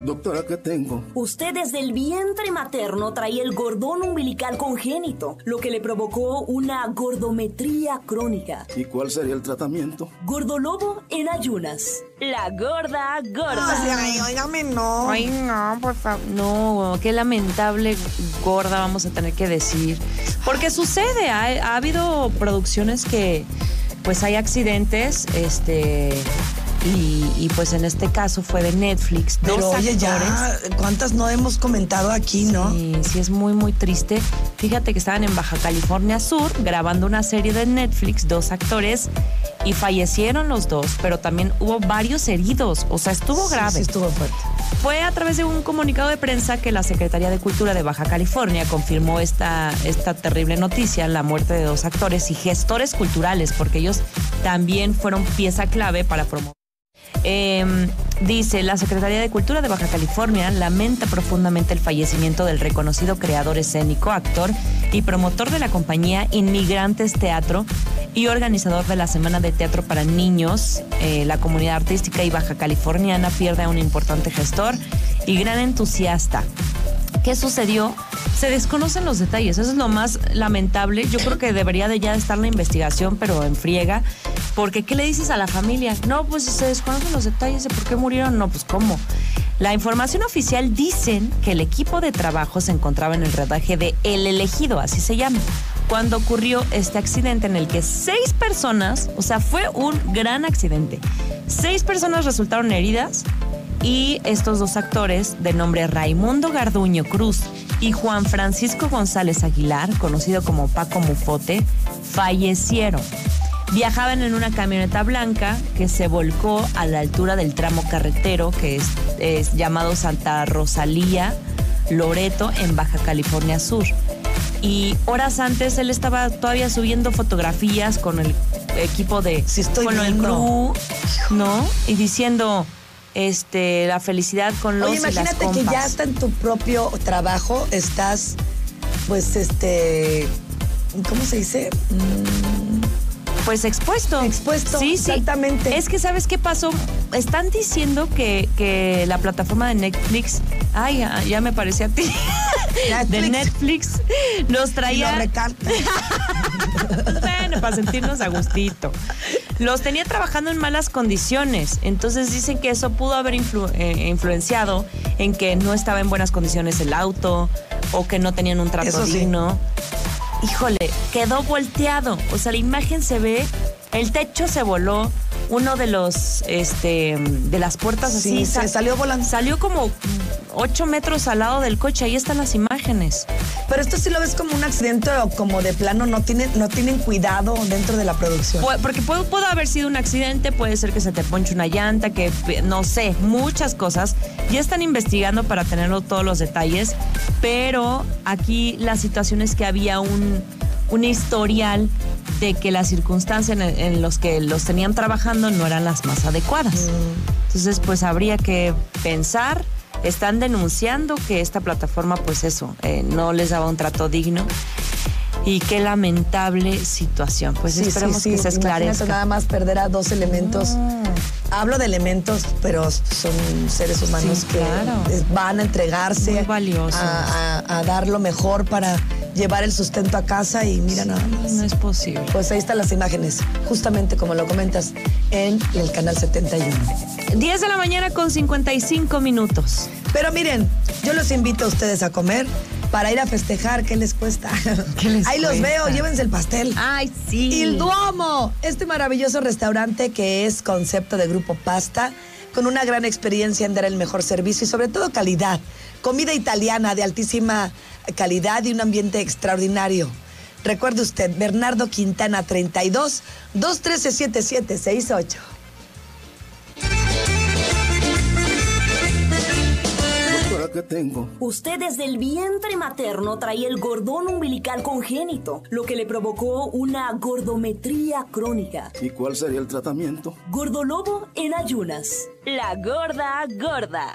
Doctora, ¿qué tengo? Usted desde el vientre materno traía el gordón umbilical congénito, lo que le provocó una gordometría crónica. ¿Y cuál sería el tratamiento? Gordolobo en ayunas. La gorda gorda. Ay, óigame, no. Ay, no, por favor. No, qué lamentable gorda vamos a tener que decir. Porque sucede, ha, ha habido producciones que pues hay accidentes, este y, y, pues en este caso fue de Netflix. Pero oye, actores. ya, ¿cuántas no hemos comentado aquí, no? Sí, sí, es muy, muy triste. Fíjate que estaban en Baja California Sur grabando una serie de Netflix, dos actores, y fallecieron los dos, pero también hubo varios heridos. O sea, estuvo Sí, grave. Sí, estuvo fuerte. Fue a través de un comunicado de prensa que la Secretaría de Cultura de Baja California confirmó esta, esta terrible noticia, la muerte de dos actores y gestores culturales, porque ellos también fueron pieza clave para promover. Eh, dice, la Secretaría de Cultura de Baja California lamenta profundamente el fallecimiento del reconocido creador escénico, actor y promotor de la compañía Inmigrantes Teatro y organizador de la Semana de Teatro para Niños. Eh, la comunidad artística y baja californiana pierde a un importante gestor y gran entusiasta. ¿Qué sucedió? Se desconocen los detalles, eso es lo más lamentable. Yo creo que debería de ya estar la investigación, pero en friega, porque ¿qué le dices a la familia? No, pues se desconocen los detalles de por qué murieron. No, pues ¿cómo? La información oficial dicen que el equipo de trabajo se encontraba en el rodaje de El Elegido, así se llama, cuando ocurrió este accidente en el que seis personas, o sea, fue un gran accidente, seis personas resultaron heridas y estos dos actores, de nombre Raimundo Garduño Cruz y Juan Francisco González Aguilar, conocido como Paco Mufote, fallecieron. Viajaban en una camioneta blanca que se volcó a la altura del tramo carretero que es, es llamado Santa Rosalía Loreto en Baja California Sur. Y horas antes él estaba todavía subiendo fotografías con el equipo de Sí, estoy con el crew, ¿no? Y diciendo este la felicidad con los Oye, y las imagínate que ya hasta en tu propio trabajo estás, pues, este, ¿cómo se dice? Mm, Pues expuesto. Expuesto, Sí, sí. exactamente. Es que, ¿sabes qué pasó? Están diciendo que, que la plataforma de Netflix, ay, ya, ya me parecía a ti, de Netflix. Netflix, nos traía... bueno, para sentirnos a gustito. Los tenía trabajando en malas condiciones. Entonces dicen que eso pudo haber influ- eh, influenciado en que no estaba en buenas condiciones el auto o que no tenían un trato Eso sí. Híjole, quedó volteado. O sea, la imagen se ve, el techo se voló, uno de los, este, de las puertas Sí, así. se sa- salió volando. Salió como ocho metros al lado del coche. Ahí están las imágenes. Pero esto sí lo ves como un accidente o como de plano no tienen, no tienen cuidado dentro de la producción. Porque puede, puede haber sido un accidente, puede ser que se te ponche una llanta, que no sé, muchas cosas. Ya están investigando para tenerlo todos los detalles, pero aquí la situación es que había un, un historial de que las circunstancias en, en los que los tenían trabajando no eran las más adecuadas. Entonces, pues habría que pensar. Están denunciando que esta plataforma, pues eso, eh, no les daba un trato digno. Y qué lamentable situación. Pues Sí, esperemos sí, que se imagínate esclarezca. nada más perder a dos elementos. Hablo de elementos, pero son seres humanos Sí, que claro. van a entregarse a dar lo mejor para llevar el sustento a casa y mira nada más. No es posible. Pues ahí están las imágenes, justamente como lo comentas, en el canal 71. 10 de la mañana con 55 minutos. Pero miren, yo los invito a ustedes a comer para ir a festejar. ¿Qué les cuesta? ¿Qué les ahí los veo, llévense el pastel. Ay, sí. Il Duomo, este maravilloso restaurante que es concepto de Grupo Pasta, con una gran experiencia en dar el mejor servicio y sobre todo calidad. Comida italiana de altísima calidad y un ambiente extraordinario. Recuerde usted, Bernardo Quintana 32 213 7768. Doctora, ¿qué tengo? Usted desde el vientre materno traía el gordón umbilical congénito, lo que le provocó una gordometría crónica. ¿Y cuál sería el tratamiento? Gordolobo en ayunas. La gorda gorda.